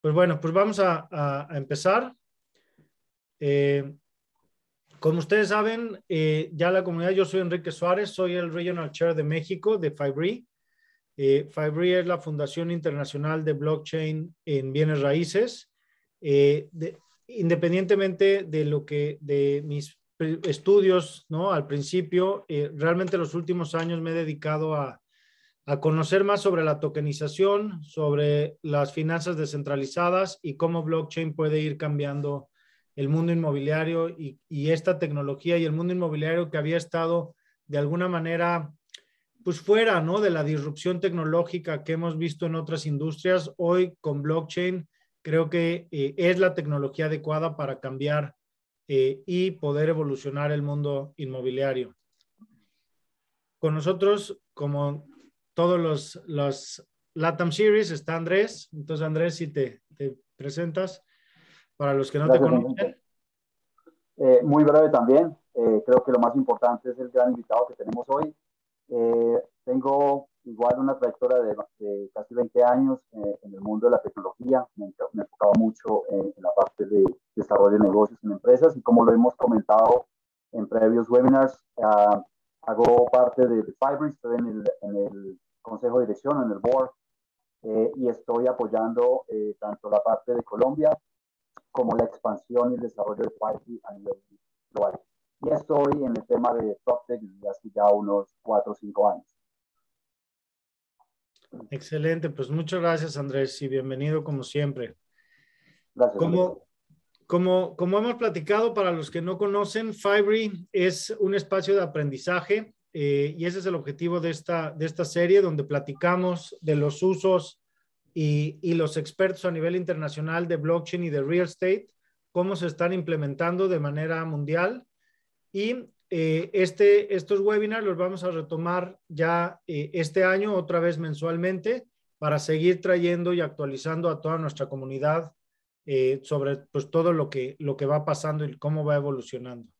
pues bueno, pues vamos a, empezar. Eh, como ustedes saben, eh, ya la comunidad, yo soy Enrique Suárez, soy el Regional Chair de México de Fibri. Eh, Fibri es la Fundación Internacional de Blockchain en Bienes Raíces. independientemente de lo que, de mis estudios, ¿no? Al principio, realmente los últimos años me he dedicado a, a conocer más sobre la tokenización, sobre las finanzas descentralizadas y cómo blockchain puede ir cambiando el mundo inmobiliario y, esta tecnología y el mundo inmobiliario que había estado de alguna manera pues fuera ¿no? de la disrupción tecnológica que hemos visto en otras industrias, hoy con blockchain creo que eh, es la tecnología adecuada para cambiar eh, y poder evolucionar el mundo inmobiliario. Con nosotros, como todos los, los LATAM Series, está Andrés. Entonces, Andrés, si te, te presentas para los que no te conocen. Eh, muy breve también. Eh, creo que lo más importante es el gran invitado que tenemos hoy. Eh, tengo igual una trayectoria de, casi 20 años en el mundo de la tecnología. Me, he enfocado mucho en, la parte de desarrollo de negocios en empresas y como lo hemos comentado en previos webinars, ah, hago parte de, de Fiverr, estoy en el, en el, consejo de dirección, en el board, eh, y estoy apoyando eh, tanto la parte de Colombia como la expansión y el desarrollo de Fiverr a nivel global. Y estoy en el tema de PropTech desde hace ya unos cuatro o cinco años. Excelente, pues muchas gracias Andrés y bienvenido como siempre. Gracias. Como, como, como hemos platicado, para los que no conocen, Fiverr es un espacio de aprendizaje eh, y ese es el objetivo de esta, de esta serie, donde platicamos de los usos y, y, los expertos a nivel internacional de blockchain y de real estate, cómo se están implementando de manera mundial. Y eh, este, estos webinars los vamos a retomar ya eh, este año, otra vez mensualmente, para seguir trayendo y actualizando a toda nuestra comunidad sobre pues, todo lo que, lo que va pasando y cómo va evolucionando.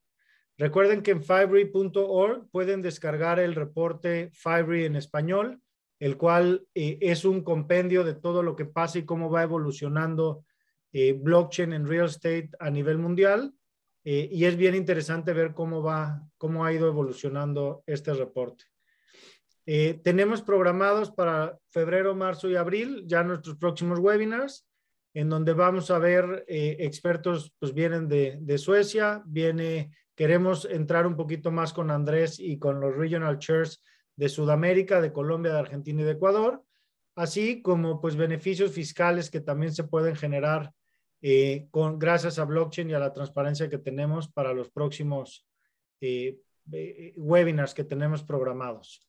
Recuerden que en fivery.org pueden descargar el reporte Fivery en español, el cual eh, es un compendio de todo lo que pasa y cómo va evolucionando eh, blockchain en real estate a nivel mundial. y es bien interesante ver cómo va, cómo ha ido evolucionando este reporte. tenemos programados para febrero, marzo y abril ya nuestros próximos webinars en donde vamos a ver eh, expertos, pues vienen de, de, Suecia, viene, queremos entrar un poquito más con Andrés y con los regional chairs de Sudamérica, de Colombia, de Argentina y de Ecuador, así como pues beneficios fiscales que también se pueden generar eh, con, gracias a blockchain y a la transparencia que tenemos para los próximos eh, webinars que tenemos programados.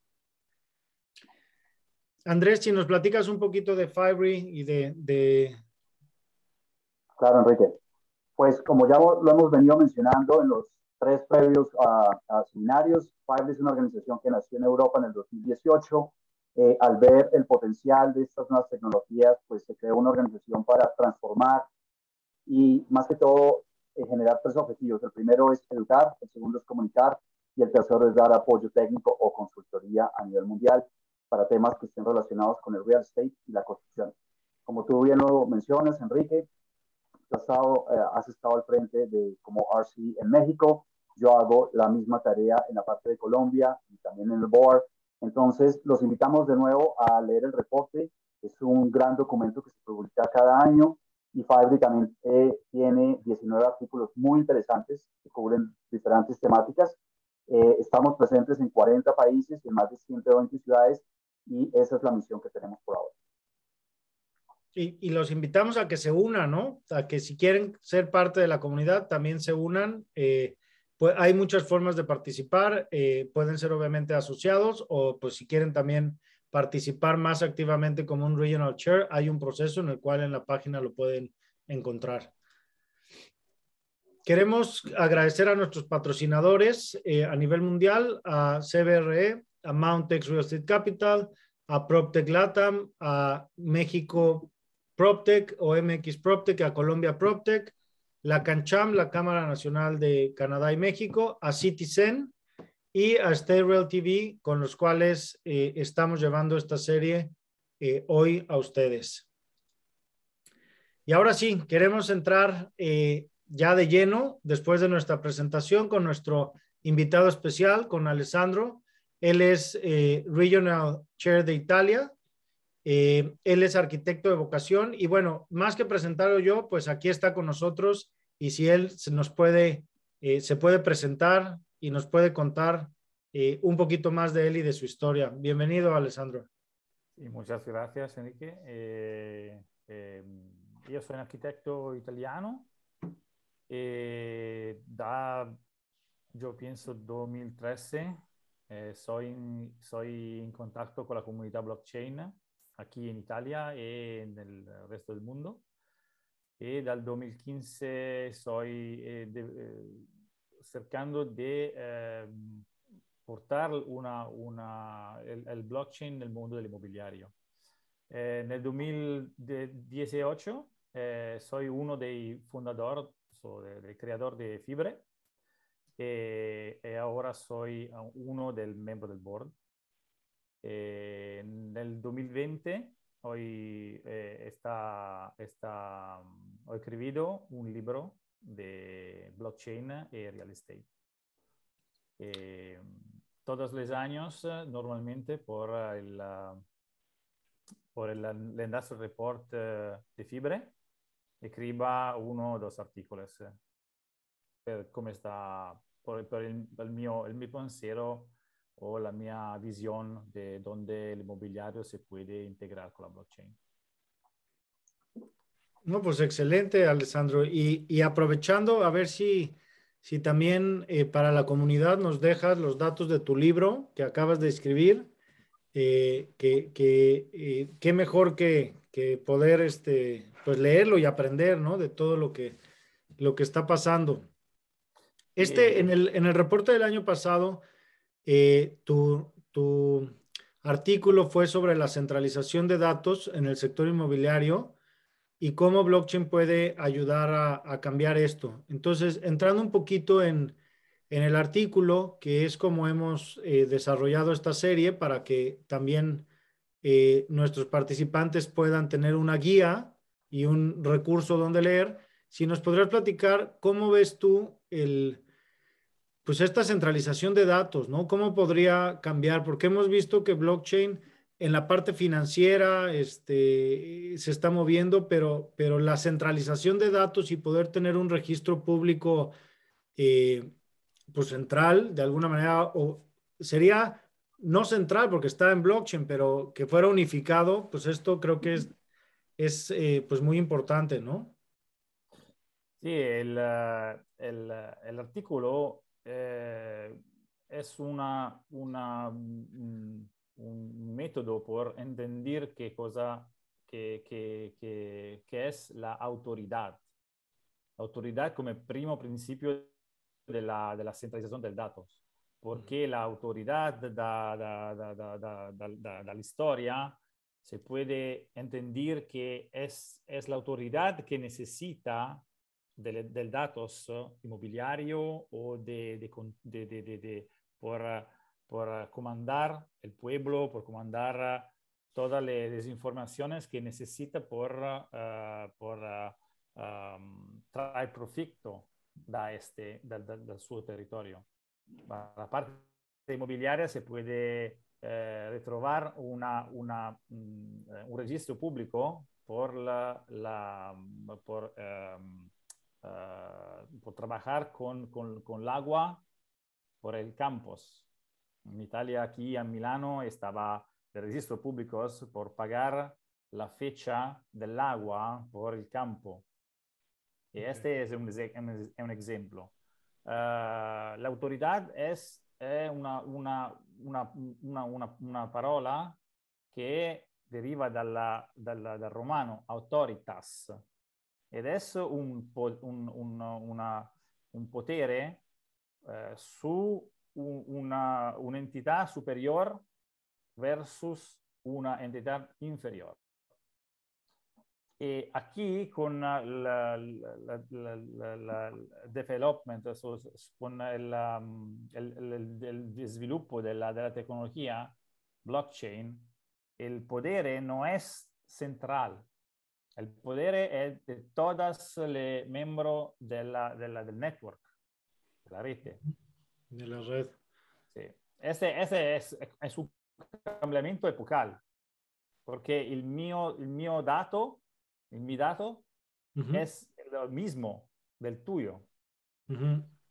Andrés, si nos platicas un poquito de Fiverr y de, de, Claro, Enrique. Pues como ya lo hemos venido mencionando en los tres previos a, seminarios, Fiverr es una organización que nació en Europa en el 2018. Eh, al ver el potencial de estas nuevas tecnologías, pues se creó una organización para transformar y más que todo eh, generar tres objetivos. El primero es educar, el segundo es comunicar y el tercero es dar apoyo técnico o consultoría a nivel mundial para temas que estén relacionados con el real estate y la construcción. Como tú bien lo mencionas, Enrique, estado, eh, has estado al frente de como RC en México, yo hago la misma tarea en la parte de Colombia y también en el board. Entonces, los invitamos de nuevo a leer el reporte. Es un gran documento que se publica cada año y Fiverr también eh, tiene 19 artículos muy interesantes que cubren diferentes temáticas. Eh, estamos presentes en 40 países, en más de 120 ciudades y esa es la misión que tenemos por ahora y, los invitamos a que se unan, ¿no? A que si quieren ser parte de la comunidad, también se unan. Eh, pues hay muchas formas de participar, eh, pueden ser obviamente asociados o pues si quieren también participar más activamente como un regional chair, hay un proceso en el cual en la página lo pueden encontrar. Queremos agradecer a nuestros patrocinadores eh, a nivel mundial, a CBRE, a Mountex Real Estate Capital, a PropTech Latam, a México PropTech o MX PropTech, a Colombia PropTech, la CanCham, la Cámara Nacional de Canadá y México, a Citizen y a Stay TV, con los cuales eh, estamos llevando esta serie eh, hoy a ustedes. Y ahora sí, queremos entrar eh, ya de lleno, después de nuestra presentación, con nuestro invitado especial, con Alessandro. Él es Regional Chair de Italia. Eh, él es arquitecto de vocación y bueno, más que presentarlo yo, pues aquí está con nosotros y si él se nos puede, se puede presentar y nos puede contar un poquito más de él y de su historia. Bienvenido, Alessandro. Sí, muchas gracias, Enrique. io sono un architetto italiano e da, io penso, 2013 eh, sono in, so in contatto con la comunità blockchain qui in Italia e nel resto del mondo. E dal 2015 sto eh, eh, cercando di eh, portare una, una, il, il blockchain nel mondo dell'immobiliario. Eh, nel 2018 eh, soy uno dei fundadores, so, de, del creador de Fibre e, e, ora soy uno del membro del board. E nel 2020 ho, eh, está, está, ho escrito un libro de blockchain e real estate. E, todos los años, normalmente por el, por el, el Industrial Report de Fibre, escriba uno o dos artículos per come sta, per, per il, mio, il mio pensiero o la mia visión de dónde el inmobiliario se puede integrar con la blockchain. No, pues excelente, Alessandro. Y, y aprovechando, a ver si, si también eh, para la comunidad nos dejas los datos de tu libro que acabas de escribir, eh, que, que eh, qué mejor que, que poder este, pues leerlo y aprender, ¿no? De todo lo que, lo que está pasando. Este, en el, en el reporte del año pasado, eh, tu, artículo fue sobre la centralización de datos en el sector inmobiliario y cómo blockchain puede ayudar a, cambiar esto. Entonces, entrando un poquito en, en el artículo, que es como hemos eh, desarrollado esta serie para que también eh, nuestros participantes puedan tener una guía y un recurso donde leer. Si nos podrías platicar cómo ves tú el, pues esta centralización de datos, ¿no? ¿Cómo podría cambiar? Porque hemos visto que blockchain en la parte financiera este, se está moviendo, pero, pero la centralización de datos y poder tener un registro público eh, pues central, de alguna manera, o sería no central porque está en blockchain, pero que fuera unificado, pues esto creo que es es eh, pues muy importante, ¿no? Sí, el, eh, el, el artículo eh, es una, una, un, un, método por entender qué cosa, qué, qué, qué, qué es la autoridad. La autoridad como primo principio de la, de la centralización de datos. Porque la autoridad da, da, da, da, da, da, la historia se puede entender que es, es la autoridad que necesita del, del datos inmobiliario o de, de, de, de por, por, comandar el pueblo, por comandar todas las informaciones que necesita por, uh, por uh, um, traer profito da este, del, del, del su territorio. La parte inmobiliaria se puede eh, ritrovar una, una, mm, un registro pubblico por, la, la, por, um, uh, por trabajar con, con, con, el agua por el campus. En Italia, aquí en Milano, estaba el registro público por pagar la fecha del agua por el campo. Y este es un, es un ejemplo. Uh, la autoridad es è una, una, una, una parola che deriva dalla, dalla, dal romano autoritas ed è un, un, un, un potere eh, su una, un'entità superiore versus una entità inferiore. E aquí con el development, con el, um, el, el, el sviluppo della, della tecnologia blockchain, el poder no es central, El poder es de todos los miembros de la, de la, del network, de la red. De la red. Sí. Ese, ese es, es un cambiamiento epocal, porque el mío, el mío dato, el mi dato, es lo mismo del tuyo.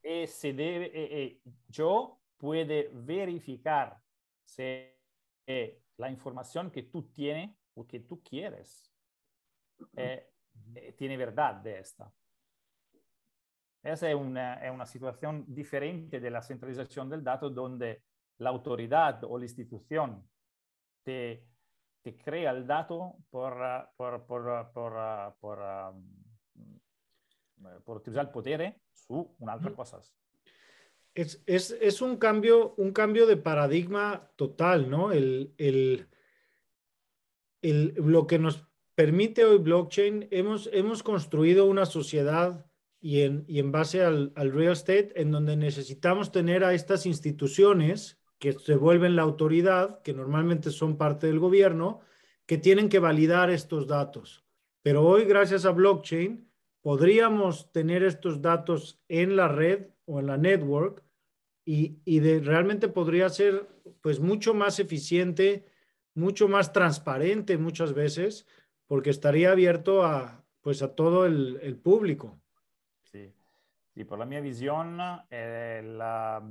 Y se debe, yo puede verificar si la información que tú tienes o que tú quieres eh, eh, tiene verdad de esta. Esa es una, es una, situación diferente de la centralización del dato donde la autoridad o la institución te, te crea el dato por, por, por, por, por, um, por utilizar el poder su otras cosas. Es, es, es, un, cambio, un cambio de paradigma total, ¿no? El, el, el, lo que nos permite hoy blockchain, hemos, hemos construido una sociedad y en, y en base al, al, real estate en donde necesitamos tener a estas instituciones que se vuelven la autoridad, que normalmente son parte del gobierno, que tienen que validar estos datos. Pero hoy, gracias a blockchain, podríamos tener estos datos en la red o en la network y, y de, realmente podría ser pues mucho más eficiente, mucho más transparente muchas veces, porque estaría abierto a pues a todo el, el público. Sí. sí, por la mi visión, eh, la,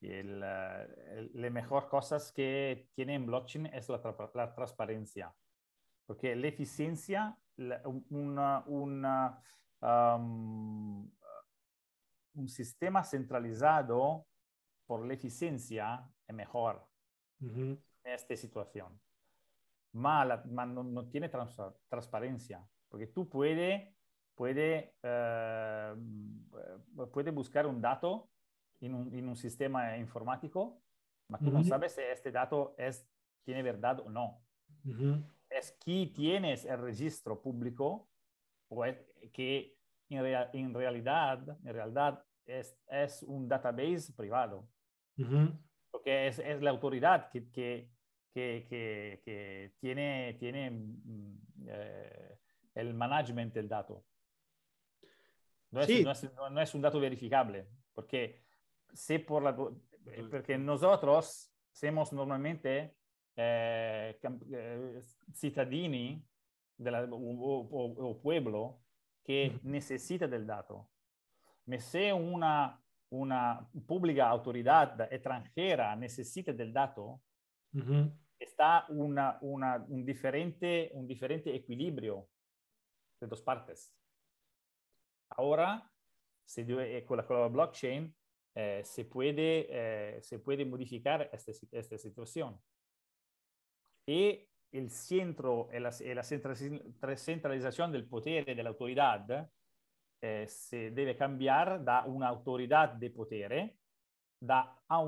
el, el, la mejor cosas que tiene en blockchain es la, la transparencia, porque la eficiencia, la, una, una um, un sistema centralizado por la eficiencia es mejor en esta situación. Mal, no, tiene transparencia, porque tú puedes puede, eh, puede buscar un dato en un, en un, sistema informático, pero tú no sabes si este dato es, tiene verdad o no. Es que tienes el registro público o es que en, rea, en realidad, en realidad es, es, un database privado. Uh -huh. Porque es, es, la autoridad que, que, que, que tiene, tiene mm, eh, el management del dato. No es, sí. no, es, no es, un dato verificable, porque, si por la, porque nosotros somos normalmente eh, eh, cittadini o, o, o pueblo que necesita del dato. Me si una, una pública autoridad extranjera necesita del dato, uh -huh. Está una, una, un, diferente, un diferente equilibrio de dos partes. Ahora, se, eh, con la, con la blockchain, eh, se, puede, eh, se puede modificar esta, esta situación. Y el centro la, la centralización del potere dell'autorità eh, se deve cambiare da un'autorità di potere da, a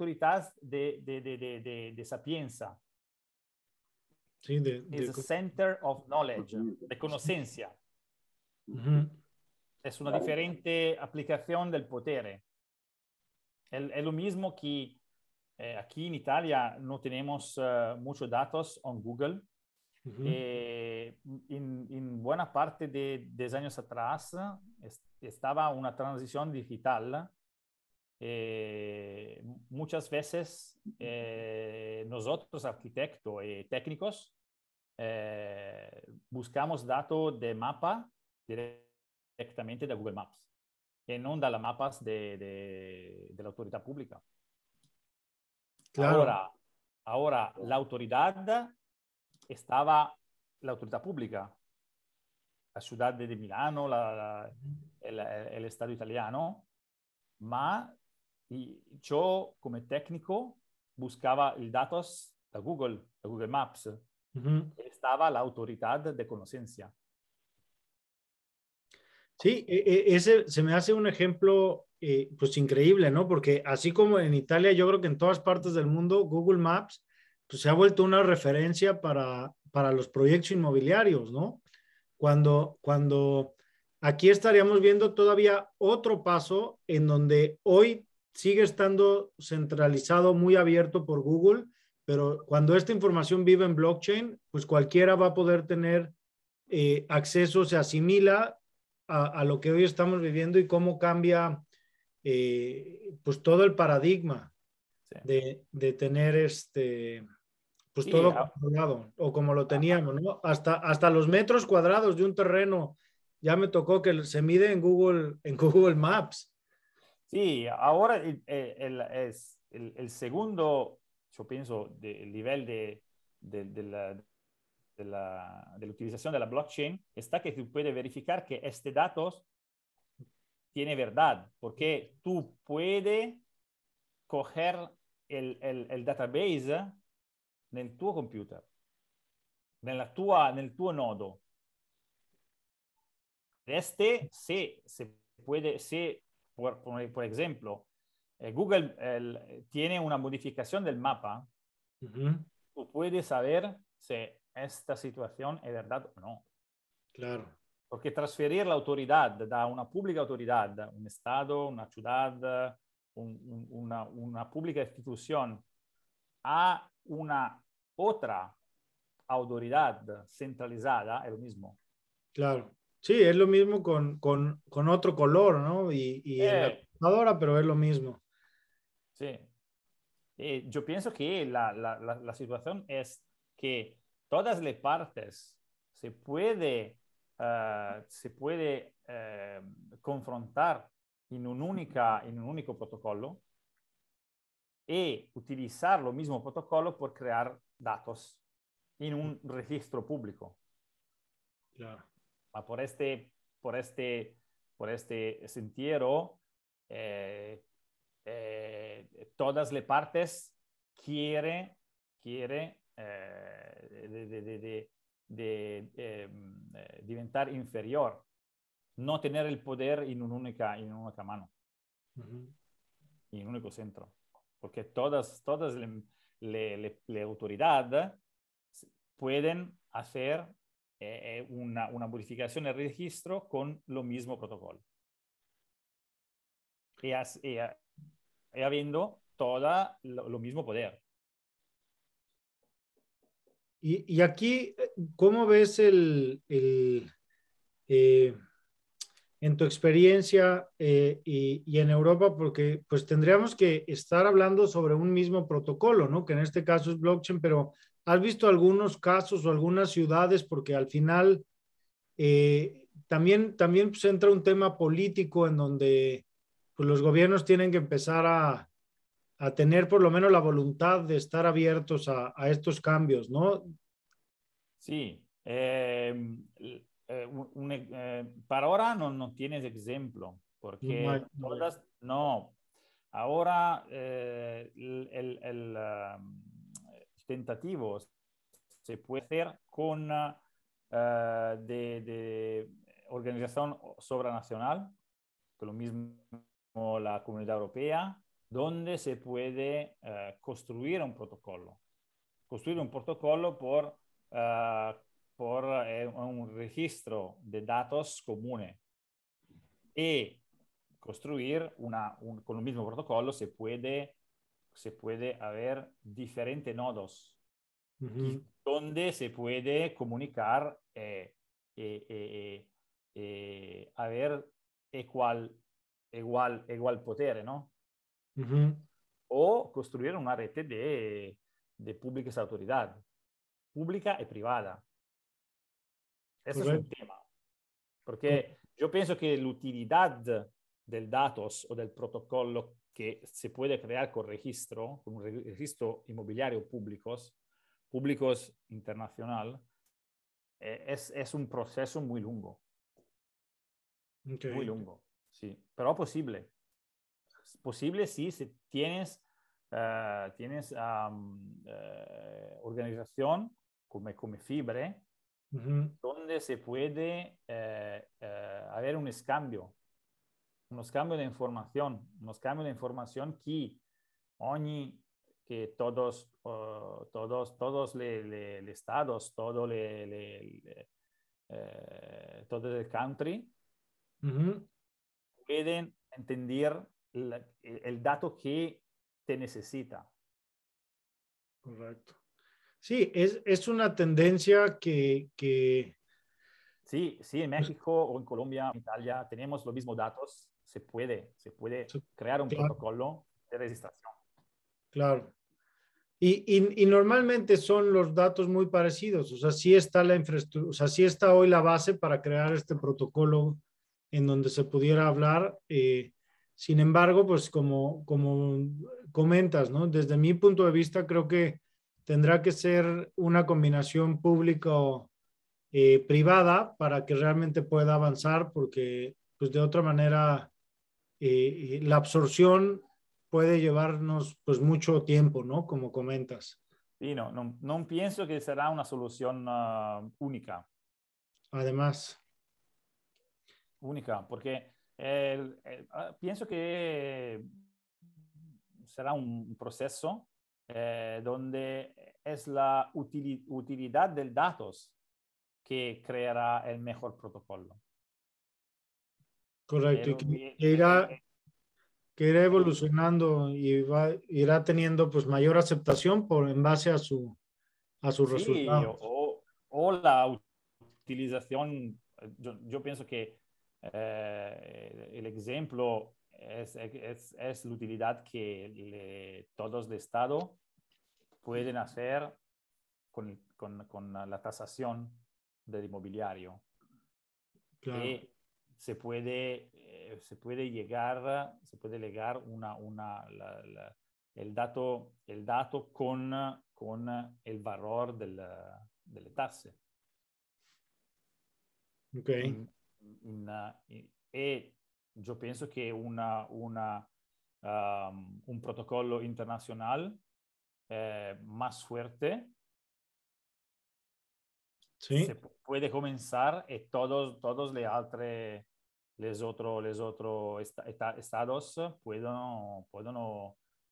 di de, de, de, sapienza. Sí, de, de... Is center of knowledge. Uh -huh. Es una diferente aplicación del potere. Es, es lo mismo que Eh, aquí en Italia no tenemos uh, muchos datos en Google. Uh -huh. eh, en, en, buena parte de 10 años atrás est estaba una transición digital. Eh, muchas veces eh, nosotros, arquitectos y técnicos, buscamos datos de mapa directamente de Google Maps y no de las mapas de, de, de la autoridad pública. Claro. Ahora, ahora la autoridad estaba, la autoridad pública, la ciudad de Milano, la, la, el, el, Estado italiano, ma yo como técnico buscaba los datos de Google, de Google Maps. Uh -huh. Estaba la autoridad de conocencia. Sí, e, e, ese se me hace un ejemplo eh, pues increíble, ¿no? Porque así como en Italia, yo creo que en todas partes del mundo, Google Maps pues se ha vuelto una referencia para, para los proyectos inmobiliarios, ¿no? Cuando, cuando aquí estaríamos viendo todavía otro paso en donde hoy sigue estando centralizado, muy abierto por Google, pero cuando esta información vive en blockchain, pues cualquiera va a poder tener eh, acceso se asimila a, lo que hoy estamos viviendo y cómo cambia eh, pues todo el paradigma de, de, tener este pues todo controlado o como lo teníamos, ¿no? Hasta, hasta los metros cuadrados de un terreno ya me tocó que se mide en Google, en Google Maps. Sí, ahora el, es el, segundo, yo pienso, del nivel de, de, de, la, de, la, de la utilización de la blockchain está que tú puedes verificar que este dato tiene verdad, porque tú puedes coger el, el, el database nel tuo computer, nella tua, nel tuo nodo. Este, se, se puede, se, por, por ejemplo, eh, Google el, tiene una modificación del mapa, uh -huh. tú puedes saber si esta situación es verdad o no. Claro. Porque transferir la autoridad da una pública autoridad, un Estado, una ciudad, un, un, una, una pública institución, a una otra autoridad centralizada, es lo mismo. Claro. Sí, es lo mismo con, con, con otro color, ¿no? Y, y eh, en la computadora, pero es lo mismo. Sí. Eh, yo pienso que la, la, la, la, situación es que todas las partes se puede, uh, se puede uh, confrontar en un, única, en un único protocolo y utilizar lo mismo protocolo por crear datos en un registro público. Claro. Por este, por este, por este sentido, eh, eh, todas las partes quiere, quiere eh, de, de, de, de em, diventar inferior, no tener el poder en una única, en una única mano, uh -huh. en un único centro, porque todas, todas las autoridades pueden hacer eh, una, una modificación del registro con lo mismo protocolo. Y, as, y habiendo todo lo, lo, mismo poder. Y, y, aquí, ¿cómo ves el, el eh, en tu experiencia eh, y, y, en Europa? Porque pues tendríamos que estar hablando sobre un mismo protocolo, ¿no? Que en este caso es blockchain, pero ¿has visto algunos casos o algunas ciudades? Porque al final eh, también, también pues, entra un tema político en donde pues los gobiernos tienen que empezar a, a tener por lo menos la voluntad de estar abiertos a, a estos cambios, ¿no? Sí. Eh, eh, un, eh, para ahora no, no, tienes ejemplo, porque no, no. todas, no. Ahora el, el, el um, tentativo se puede hacer con uh, de, organización sobranacional, que lo mismo la Comunidad Europea, donde se puede uh, construir un protocolo. Construir un protocolo por, uh, por eh, un registro de datos común. Y construir una, un, con el mismo protocolo se puede, se puede haber diferentes nodos uh -huh. donde se puede comunicar eh, eh, eh, eh haber cual igual, igual potere, ¿no? Uh -huh. O construir una red de, de públicas autoridades, pública y privada. Ese es un tema. Porque yo pienso que la utilidad del datos o del protocolo que se puede crear con registro, con un registro inmobiliario públicos, públicos internacional, eh, es, es, un proceso muy largo. Okay. Muy largo. Sí, pero posible. Es posible sí, si tienes, uh, tienes um, uh, organización como, como Fibre, uh -huh. donde se puede haber un escambio, unos cambios de información, unos cambios de información que ogni que todos, todos, todos los estados, todo le, le, le eh, todo el country, uh -huh pueden entender la, el dato que te necesita. Correcto. Sí, es, es una tendencia que, que, Sí, sí, en México o en Colombia, en Italia, tenemos los mismos datos. Se puede, se puede crear un protocolo de registración. Claro. Y, y, normalmente son los datos muy parecidos, o sea, sí está la infraestructura, o sea, sí está hoy la base para crear este protocolo en donde se pudiera hablar. Eh, sin embargo, pues como, como comentas, ¿no? Desde mi punto de vista, creo que tendrá que ser una combinación público-privada eh, para que realmente pueda avanzar, porque pues de otra manera eh, la absorción puede llevarnos pues mucho tiempo, ¿no? Como comentas. Sí, no, no, no pienso que será una solución uh, única. Además. Única, porque el, uh, pienso que será un proceso eh, donde es la util, utilidad del datos que creará el mejor protocolo. Correcto, y que irá, que irá evolucionando y va, irá teniendo pues mayor aceptación por, en base a su, a sus sí, resultados. O, o, la utilización, yo, yo pienso que eh, el ejemplo es, es, es, la utilidad que le, todos de Estado pueden hacer con, con, con la tasación del inmobiliario. Claro. Que se puede eh, se puede llegar, se puede llegar una, una, la, la, el, dato, el dato con, con el valor del, delle tasse. Ok. In, in, in, e io penso che una, una, um, un protocollo internazionale eh, más fuerte sí. se puede comenzar y todos, todos le altre les otros les otro estados pueden, pueden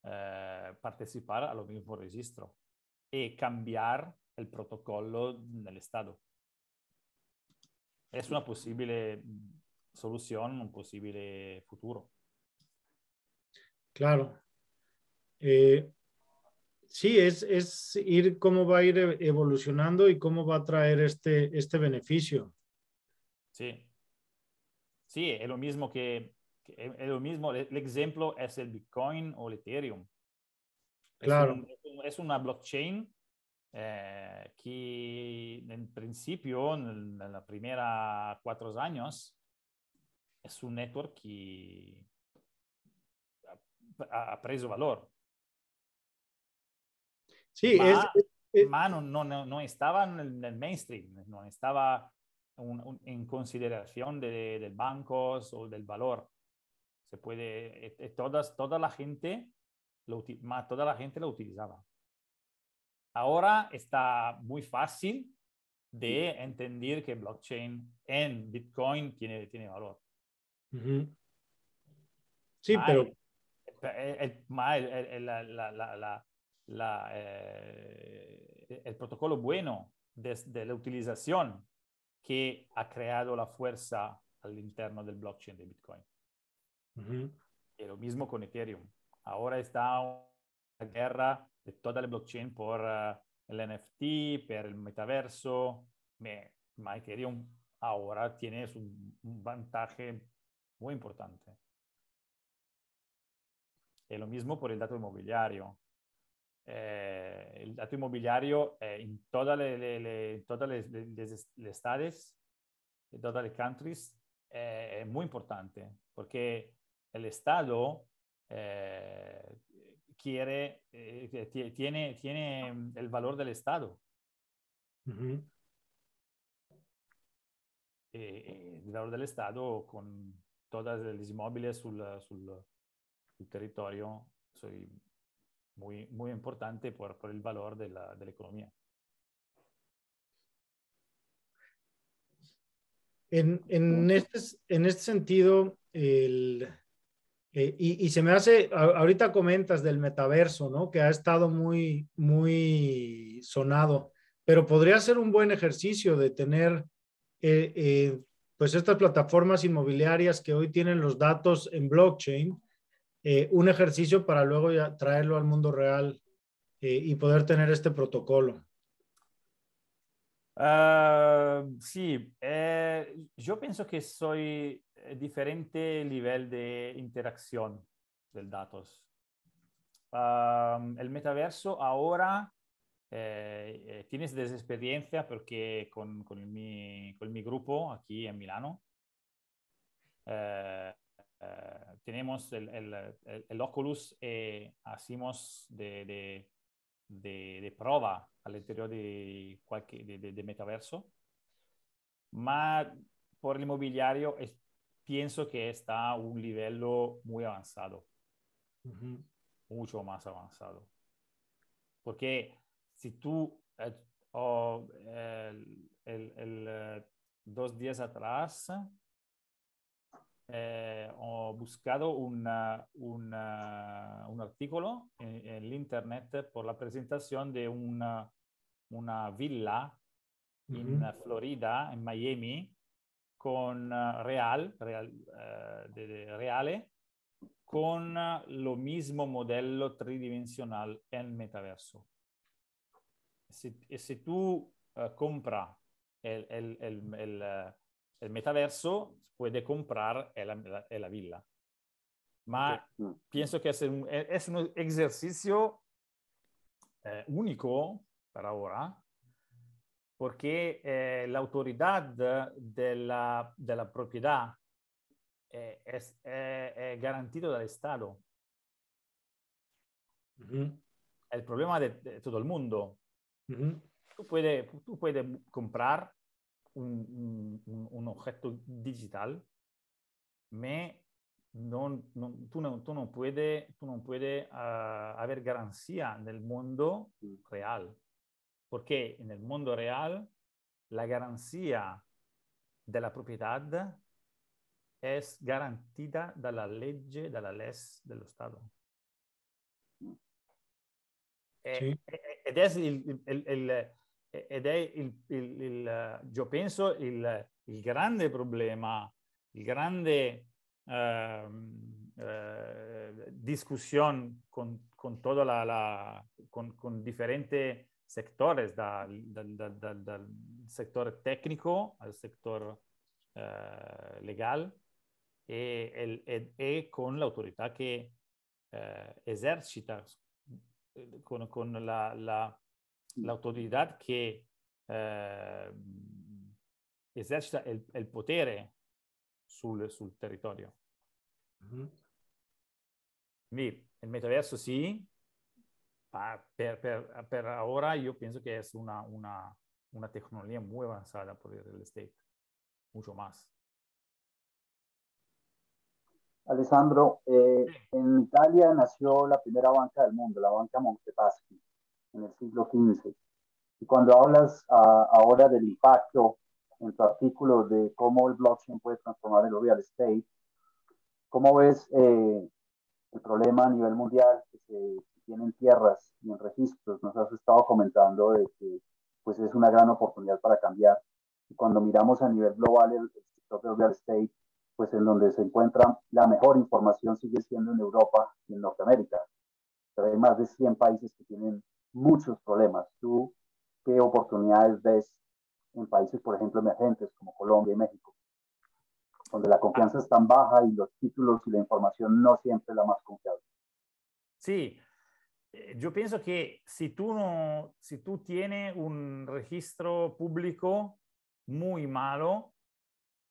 eh, participar a lo mismo registro y cambiar el protocolo del estado. Es una posible solución, un posible futuro. Claro. Eh, sí, es, es, ir cómo va a ir evolucionando y cómo va a traer este, este beneficio. Sí. Sí, es lo mismo que, que es lo mismo, el ejemplo es el Bitcoin o el Ethereum. Claro. Es, un, es una blockchain eh, que en principio, en, en los primeros cuatro años, es un network que ha, ha preso valor. Sí, ma, es, es, ma no, no, no, estaba en el mainstream, no estaba un, un, en consideración de, de, bancos o del valor. Se puede, eh, eh, todas, toda la gente, lo, toda la gente lo utilizaba. Ahora está muy fácil de entender que blockchain en Bitcoin tiene, tiene valor. Uh -huh. Sí, ma pero... El, el, el, la, la, la, eh, el protocolo bueno de, la utilización que ha creado la fuerza al interno del blockchain de Bitcoin. -huh. Y lo mismo con Ethereum. Ahora está una guerra de toda la blockchain por uh, el NFT, por el metaverso. Me, ma Ethereum ahora tiene un, un vantaje muy importante. Y lo mismo por el dato inmobiliario. Eh, el dato inmobiliario eh, en todas las todas las estados, en todas las countries, eh, es muy importante porque el Estado eh, quiere, eh, tiene, tiene el valor del Estado. Uh -huh. el valor del Estado con todos los inmóviles sul, sul, sul territorio soy muy, muy importante por, por el valor de la, de la economía. En, en, este, en este sentido, el, eh, y, y, se me hace, ahorita comentas del metaverso, ¿no? Que ha estado muy, muy sonado, pero podría ser un buen ejercicio de tener, eh, eh, pues, estas plataformas inmobiliarias que hoy tienen los datos en blockchain, eh, un ejercicio para luego traerlo al mundo real eh, y poder tener este protocolo. Uh, sí, eh, yo pienso que soy diferente nivel de interacción del datos. El metaverso ahora eh, tienes experiencia porque con, con, mi, con, mi, grupo aquí en Milano tenemos el, el, el, Oculus y hacemos de, de, de, de prueba al interior de, cualquier, de, metaverso. Más por el inmobiliario es, pienso que está a un nivel muy avanzado. Uh -huh. Mucho más avanzado. Porque si tú eh, oh, el, eh, dos días atrás eh, ho buscato una, una, un artículo en, en, internet por la presentación de una, una villa uh -huh. en Florida, en Miami, con uh, Real, Real uh, de, de Reale, con lo mismo modelo tridimensional en metaverso. Si, si tú compras el, el, el, el metaverso, puede comprar en la, en la villa. Ma okay. pienso que es un, es un ejercicio eh, único para ahora, porque eh, la autoridad de la, de la propiedad eh, es, es garantida del Estado. Uh -huh. El problema de, de, todo el mundo. Uh -huh. tú, puedes, tú puedes comprar un, un, un objeto digital, me non, non, tu, no, tu, non puedes, tu non puedes uh, haber garantía nel mondo real, porque en el mundo real la garantía de la propiedad es garantida dalla legge, dalla LES dello Stato. Sì. Ed è il, il, il, ed è il, il, il, io penso il, il grande problema, il grande eh, eh, discussione con, con, toda la, la con, con differenti sectores, dal, dal, dal, dal, sector tecnico al sector eh, legal e, e, e, con l'autorità che eh, esercita con, con la, la la autoridad que eh, esercita el, el potere sul, sul territorio. Quindi il metaverso sì, per, per, per, ora io penso che è una, una, una tecnología muy avanzada por el real estate, mucho más. Alessandro, eh, en Italia nació la primera banca del mundo, la banca Montepaschi en el siglo XV. Y cuando hablas uh, ahora del impacto en tu artículo de cómo el blockchain puede transformar el real estate, ¿cómo ves eh, el problema a nivel mundial que se tienen tierras y en registros? Nos has estado comentando de que pues es una gran oportunidad para cambiar. Y cuando miramos a nivel global el, el sector del real estate, pues en donde se encuentra la mejor información sigue siendo en Europa y en Norteamérica. Pero hay más de 100 países que tienen muchos problemas. ¿Tú qué oportunidades ves en países, por ejemplo, emergentes como Colombia y México, donde la confianza es tan baja y los títulos y la información no siempre la más confiable? Sí, eh, yo pienso que si tú, no, si tú tienes un registro público muy malo,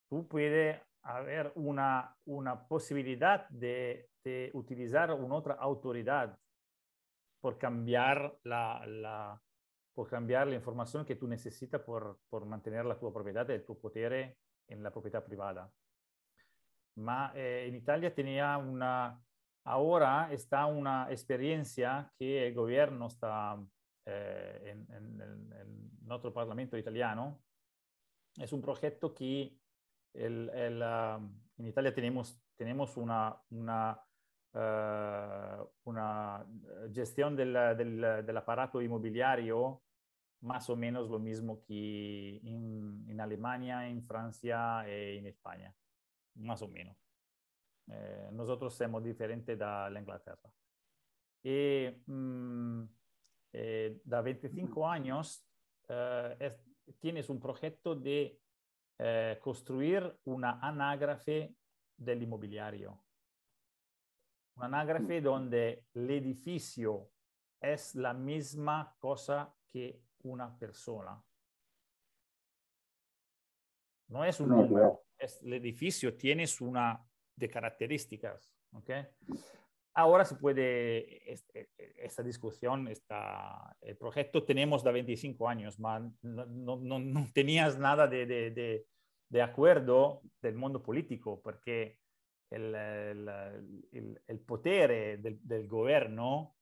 tú puedes haber una, una posibilidad de, de utilizar una otra autoridad por cambiar la, la, por cambiar la información que tú necesitas por, por mantener la tu propiedad y tu poder en la propiedad privada. Ma eh, en Italia tenía una, ahora está una experiencia que el gobierno está eh, en, en, en, en, nuestro Parlamento italiano. Es un proyecto que el, el, uh, en Italia tenemos, tenemos una, una una gestión del, del, del, aparato inmobiliario más o menos lo mismo que en, en Alemania, en Francia y en España, más o menos. Eh, nosotros somos diferentes de la Inglaterra. Y mm, eh, da 25 años eh, es, tienes un proyecto de eh, construir una anágrafe del inmobiliario. Un anágrafe donde el edificio es la misma cosa que una persona. No es un número, es, el edificio tiene una de características. ¿okay? Ahora se puede, este, esta discusión, esta, el proyecto tenemos de 25 años, no, no, no, tenías nada de, de, de, acuerdo del mundo político, porque el, el, el, poder del, del gobierno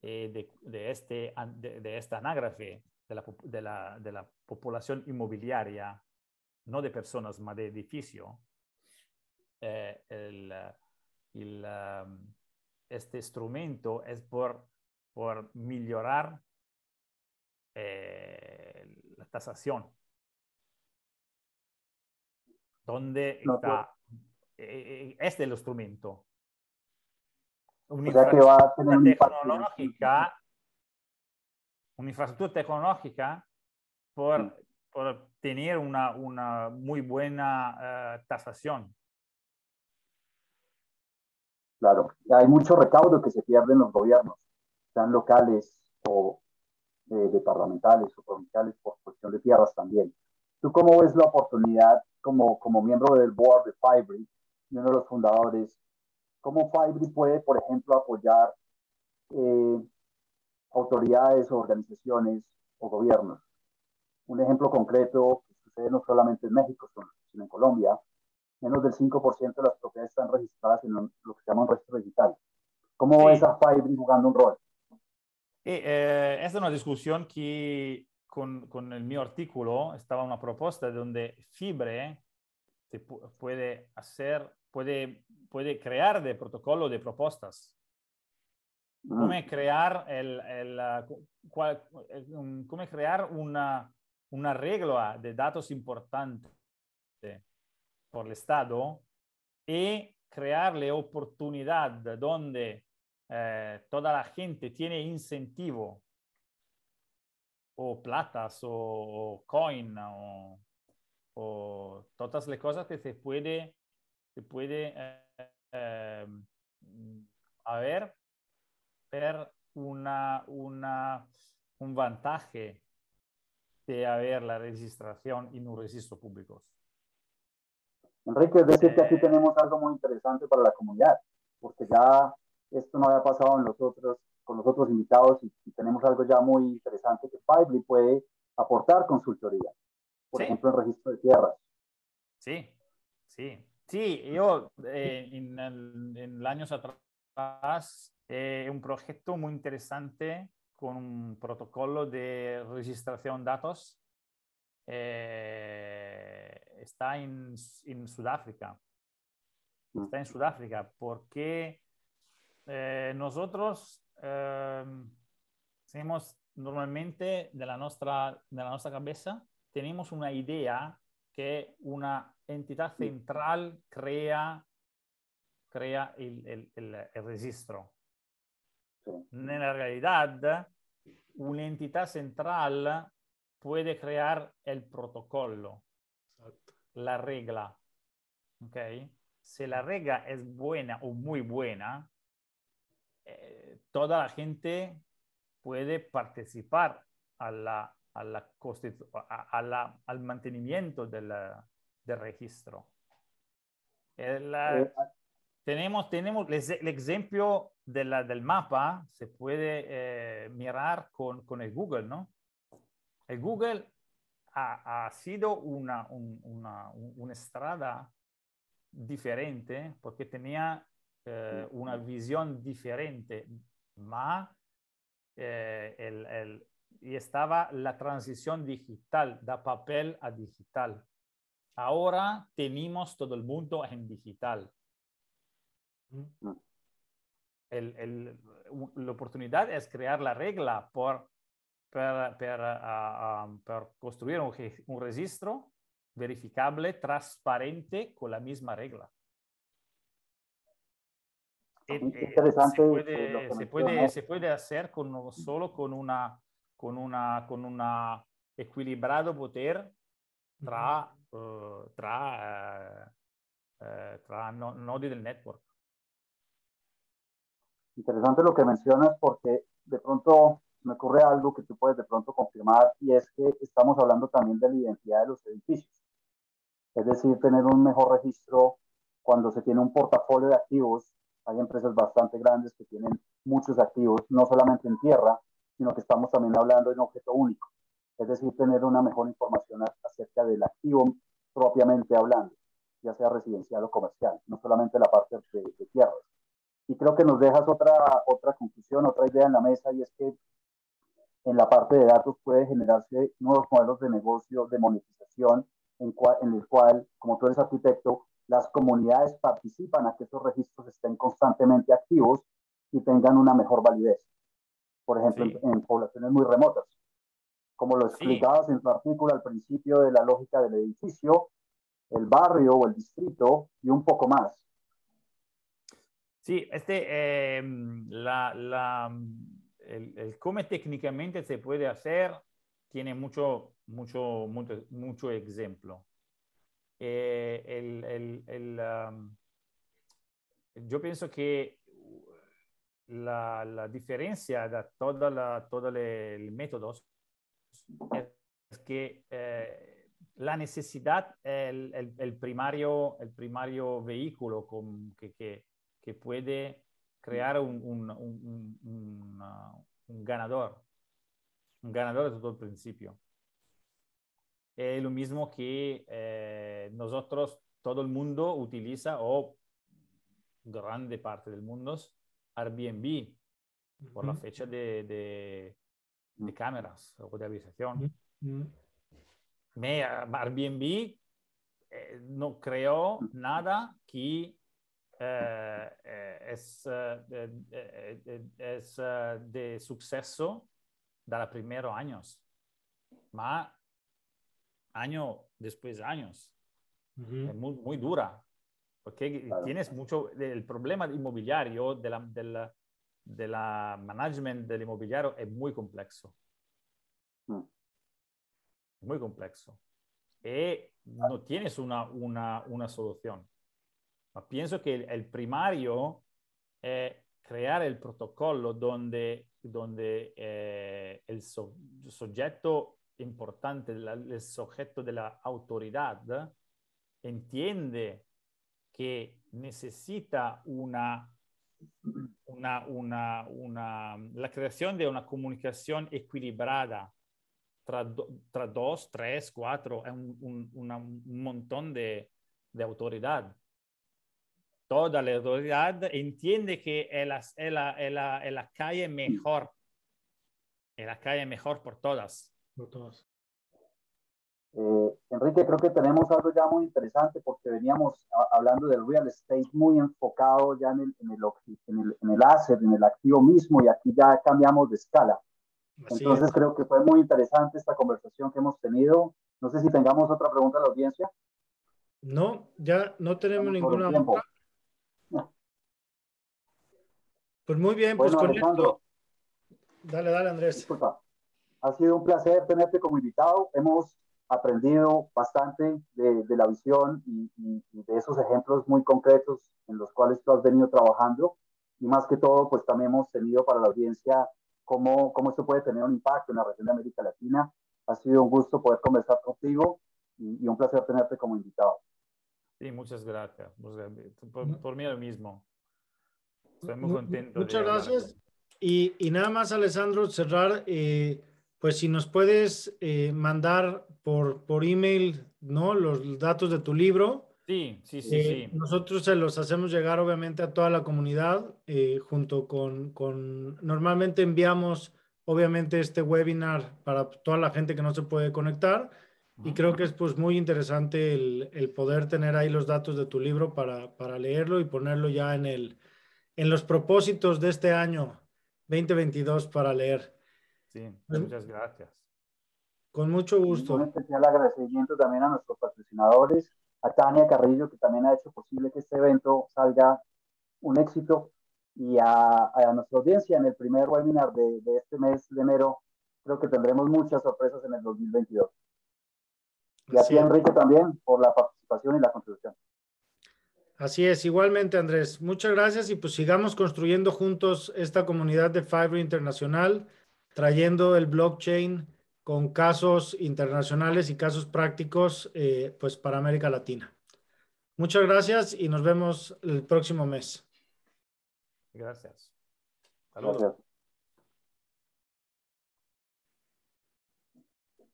eh, de, de, este, de, esta anágrafe de la, de, la, de la población inmobiliaria, no de personas, sino de edificio, eh, el, el, este instrumento es por, por mejorar eh, la tasación. ¿Dónde está? Eh, es el instrumento. Una infraestructura tecnológica, una infraestructura tecnológica por, por tener una, una muy buena tasación. Claro, hay mucho recaudo que se pierde en los gobiernos, sean locales o eh, departamentales o provinciales por cuestión de tierras también. ¿Tú cómo ves la oportunidad como, como miembro del board de Fibri y uno de los fundadores? ¿Cómo Fibri puede, por ejemplo, apoyar eh, autoridades organizaciones o gobiernos? Un ejemplo concreto que sucede no solamente en México, sino en Colombia, menos del 5% de las propiedades están registradas en lo que se llama un registro digital. ¿Cómo es a Fibre jugando un rol? Eh, es una discusión que con, con, el mío artículo estaba una propuesta donde Fibre se puede hacer, puede, puede crear de protocolo de propuestas. Mm. Cómo crear, el, el, cómo crear una, una regla de datos importantes por el Estado y crearle oportunidad donde eh, toda la gente tiene incentivo o platas o, coin o, todas las cosas que se puede, se puede eh, haber per una, una, un vantaje de haber la registración en un registro público. Enrique, decir que aquí eh. tenemos algo muy interesante para la comunidad, porque ya esto no había pasado en los otros, con los otros invitados y, tenemos algo ya muy interesante que Fibly puede aportar consultoría, por ejemplo, en registro de tierras. Sí, sí. Sí, yo eh, en, en, años atrás, eh, un proyecto muy interesante con un protocolo de registración de datos eh, está en, en, Sudáfrica. Mm. Está en Sudáfrica porque eh, nosotros eh, tenemos normalmente de la, nuestra, de la nuestra cabeza, tenemos una idea que una entidad central crea, crea el, el, el, el registro. En la realidad, una entidad central puede crear el protocolo, la regla. ¿okay? Si la regla es buena o muy buena, eh, toda la gente puede participar a la, a la a, la, al mantenimiento del, del registro. El, eh, tenemos, tenemos el ejemplo de la, del mapa, se puede eh, mirar con, con el Google, ¿no? El Google ha, sido una, una, estrada diferente porque tenía eh, una visión diferente, eh, el, y estaba la transición digital, de papel a digital. Ahora tenemos todo el mundo en digital. la oportunidad es crear la regla por per, per, uh, per costruire un, un, registro verificable, trasparente, con la misma regla. Interesante. Se puede, se puede, se puede, hacer con, solo con una, con una, con una equilibrado poder tra, uh, tra, uh, tra no, nodi del network. Interesante lo que mencionas porque de pronto me ocurre algo que tú puedes de pronto confirmar y es que estamos hablando también de la identidad de los edificios. Es decir, tener un mejor registro cuando se tiene un portafolio de activos. Hay empresas bastante grandes que tienen muchos activos, no solamente en tierra, sino que estamos también hablando de un objeto único. Es decir, tener una mejor información acerca del activo propiamente hablando, ya sea residencial o comercial, no solamente la parte de, de tierras. Y creo que nos dejas otra, otra conclusión, otra idea en la mesa, y es que en la parte de datos puede generarse nuevos modelos de negocio, de monetización, en, en el cual, como tú eres arquitecto, las comunidades participan a que esos registros estén constantemente activos y tengan una mejor validez. Por ejemplo, en, poblaciones muy remotas. Como lo explicabas en tu artículo al principio de la lógica del edificio, el barrio o el distrito y un poco más. Sí, este, em, la, la, el, el, cómo técnicamente se puede hacer tiene mucho, mucho, mucho, mucho ejemplo. Eh, el, el, el um, yo pienso que la, la diferencia de todos todo los métodos es que eh, la necesidad es el, el, primario, el primario vehículo que, que, que, puede crear un, ganador, un ganador desde el principio. Es lo mismo que eh, nosotros, todo el mundo utiliza, o grande parte del mundo, Airbnb, por la fecha de, de, de cámaras o de avisación. Me, Airbnb eh, no creó nada que eh, es, es de suceso de los primeros años. Ma año después de años. Es muy, muy dura, porque tienes mucho, el problema inmobiliario, de la, de la, de la management del inmobiliario es muy complejo. Mm. Muy complejo. Y no tienes una, una, una solución. pienso que el, primario es crear el protocolo donde, donde eh, el sujeto importante, el sujeto de la autoridad, entiende que necesita una, una, una, una, la creación de una comunicación equilibrada tra, tra dos, tres, cuatro, es un, un, un montón de, de, autoridad. Toda la autoridad entiende que es la, es la, es la, es la calle mejor, es la calle mejor por todas todos. Eh, Enrique, creo que tenemos algo ya muy interesante porque veníamos hablando del real estate muy enfocado ya en el, en, el, en, el, asset, en el activo mismo y aquí ya cambiamos de escala. Entonces creo que fue muy interesante esta conversación que hemos tenido. No sé si tengamos otra pregunta de la audiencia. No, ya no tenemos ninguna otra. Pues muy bien, pues con esto... Dale, dale, Andrés. Disculpa. Ha sido un placer tenerte como invitado. Hemos aprendido bastante de, de la visión y, y, de esos ejemplos muy concretos en los cuales tú has venido trabajando. Y más que todo, pues también hemos tenido para la audiencia cómo, cómo esto puede tener un impacto en la región de América Latina. Ha sido un gusto poder conversar contigo y, y un placer tenerte como invitado. Sí, muchas gracias. Por, por mí lo mismo. Estoy muy contento. Muchas gracias. Y, y, nada más, Alessandro, cerrar. Eh, pues si nos puedes eh, mandar por, por email, ¿no? Los datos de tu libro. Sí, sí, sí, eh, sí. Nosotros se los hacemos llegar obviamente a toda la comunidad, eh, junto con, con, normalmente enviamos obviamente este webinar para toda la gente que no se puede conectar. Y creo que es pues muy interesante el, el, poder tener ahí los datos de tu libro para, para leerlo y ponerlo ya en, el, en los propósitos de este año 2022 para leer. Sí, muchas gracias. Con mucho gusto. Un especial agradecimiento también a nuestros patrocinadores, a Tania Carrillo, que también ha hecho posible que este evento salga un éxito, y a, a nuestra audiencia en el primer webinar de, de, este mes de enero. creo que tendremos muchas sorpresas en el 2022. Y a ti, Enrique, también por la participación y la contribución. Así es, igualmente Andrés. Muchas gracias y pues sigamos construyendo juntos esta comunidad de Fiverr Internacional, trayendo el blockchain con casos internacionales y casos prácticos eh, pues para América Latina. Muchas gracias y nos vemos el próximo mes. Gracias. Saludos.